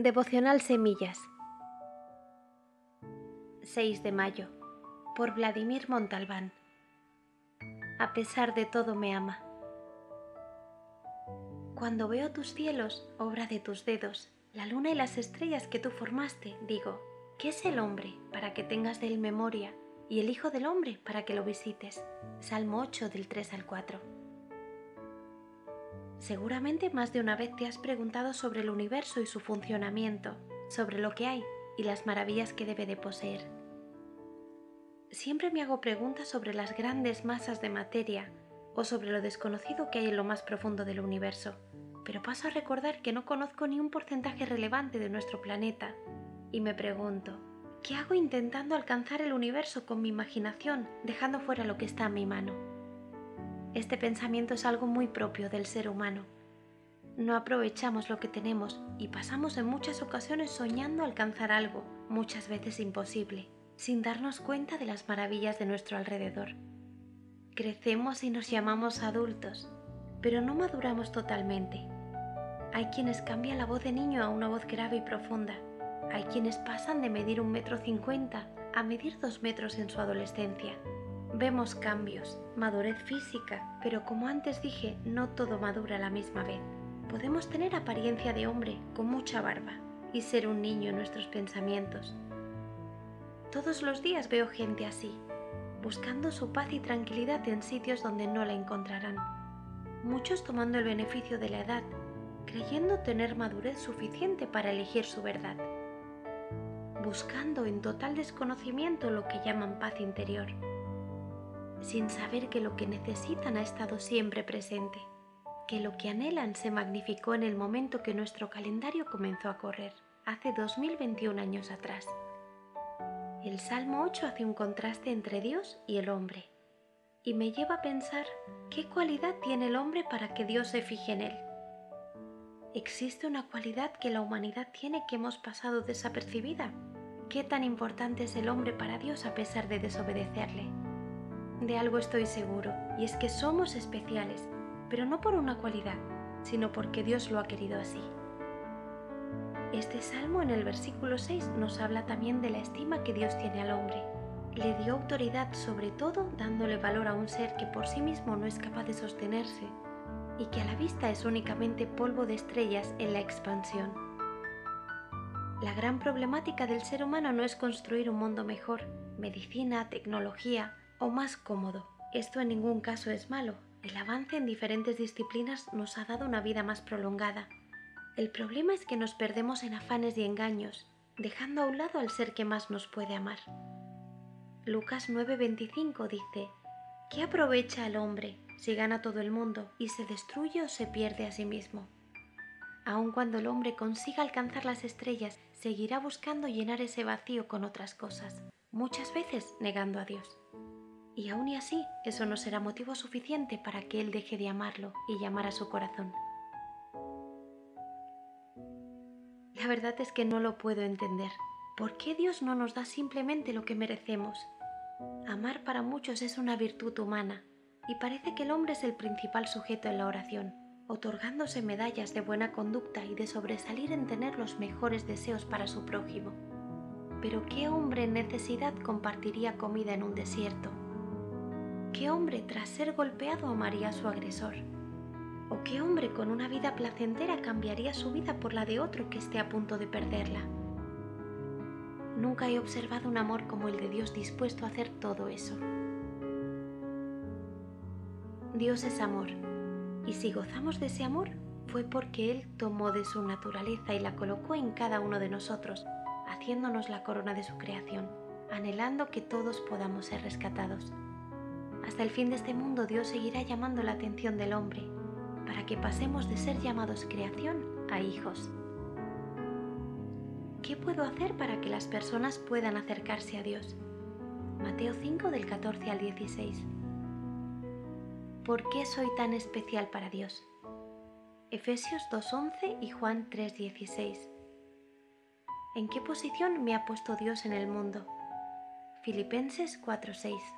Devocional Semillas 6 de mayo por Vladimir Montalbán A pesar de todo me ama. Cuando veo tus cielos, obra de tus dedos, la luna y las estrellas que tú formaste, digo, ¿qué es el hombre para que tengas de él memoria y el Hijo del Hombre para que lo visites? Salmo 8 del 3 al 4. Seguramente más de una vez te has preguntado sobre el universo y su funcionamiento, sobre lo que hay y las maravillas que debe de poseer. Siempre me hago preguntas sobre las grandes masas de materia o sobre lo desconocido que hay en lo más profundo del universo, pero paso a recordar que no conozco ni un porcentaje relevante de nuestro planeta y me pregunto, ¿qué hago intentando alcanzar el universo con mi imaginación, dejando fuera lo que está a mi mano? Este pensamiento es algo muy propio del ser humano. No aprovechamos lo que tenemos y pasamos en muchas ocasiones soñando alcanzar algo, muchas veces imposible, sin darnos cuenta de las maravillas de nuestro alrededor. Crecemos y nos llamamos adultos, pero no maduramos totalmente. Hay quienes cambian la voz de niño a una voz grave y profunda. Hay quienes pasan de medir un metro cincuenta a medir dos metros en su adolescencia Vemos cambios, madurez física, pero como antes dije, no todo madura a la misma vez. Podemos tener apariencia de hombre con mucha barba y ser un niño en nuestros pensamientos. Todos los días veo gente así, buscando su paz y tranquilidad en sitios donde no la encontrarán. Muchos tomando el beneficio de la edad, creyendo tener madurez suficiente para elegir su verdad. Buscando en total desconocimiento lo que llaman paz interior sin saber que lo que necesitan ha estado siempre presente, que lo que anhelan se magnificó en el momento que nuestro calendario comenzó a correr, hace 2021 años atrás. El Salmo 8 hace un contraste entre Dios y el hombre, y me lleva a pensar qué cualidad tiene el hombre para que Dios se fije en él. ¿Existe una cualidad que la humanidad tiene que hemos pasado desapercibida? ¿Qué tan importante es el hombre para Dios a pesar de desobedecerle? De algo estoy seguro, y es que somos especiales, pero no por una cualidad, sino porque Dios lo ha querido así. Este salmo en el versículo 6 nos habla también de la estima que Dios tiene al hombre. Le dio autoridad sobre todo dándole valor a un ser que por sí mismo no es capaz de sostenerse y que a la vista es únicamente polvo de estrellas en la expansión. La gran problemática del ser humano no es construir un mundo mejor, medicina, tecnología, o más cómodo. Esto en ningún caso es malo. El avance en diferentes disciplinas nos ha dado una vida más prolongada. El problema es que nos perdemos en afanes y engaños, dejando a un lado al ser que más nos puede amar. Lucas 9:25 dice, ¿qué aprovecha al hombre si gana todo el mundo y se destruye o se pierde a sí mismo? Aun cuando el hombre consiga alcanzar las estrellas, seguirá buscando llenar ese vacío con otras cosas, muchas veces negando a Dios. Y aún y así, eso no será motivo suficiente para que Él deje de amarlo y llamar a su corazón. La verdad es que no lo puedo entender. ¿Por qué Dios no nos da simplemente lo que merecemos? Amar para muchos es una virtud humana y parece que el hombre es el principal sujeto en la oración, otorgándose medallas de buena conducta y de sobresalir en tener los mejores deseos para su prójimo. Pero ¿qué hombre en necesidad compartiría comida en un desierto? ¿Qué hombre tras ser golpeado amaría a su agresor? ¿O qué hombre con una vida placentera cambiaría su vida por la de otro que esté a punto de perderla? Nunca he observado un amor como el de Dios dispuesto a hacer todo eso. Dios es amor, y si gozamos de ese amor fue porque Él tomó de su naturaleza y la colocó en cada uno de nosotros, haciéndonos la corona de su creación, anhelando que todos podamos ser rescatados. Hasta el fin de este mundo Dios seguirá llamando la atención del hombre para que pasemos de ser llamados creación a hijos. ¿Qué puedo hacer para que las personas puedan acercarse a Dios? Mateo 5 del 14 al 16. ¿Por qué soy tan especial para Dios? Efesios 2.11 y Juan 3.16. ¿En qué posición me ha puesto Dios en el mundo? Filipenses 4.6.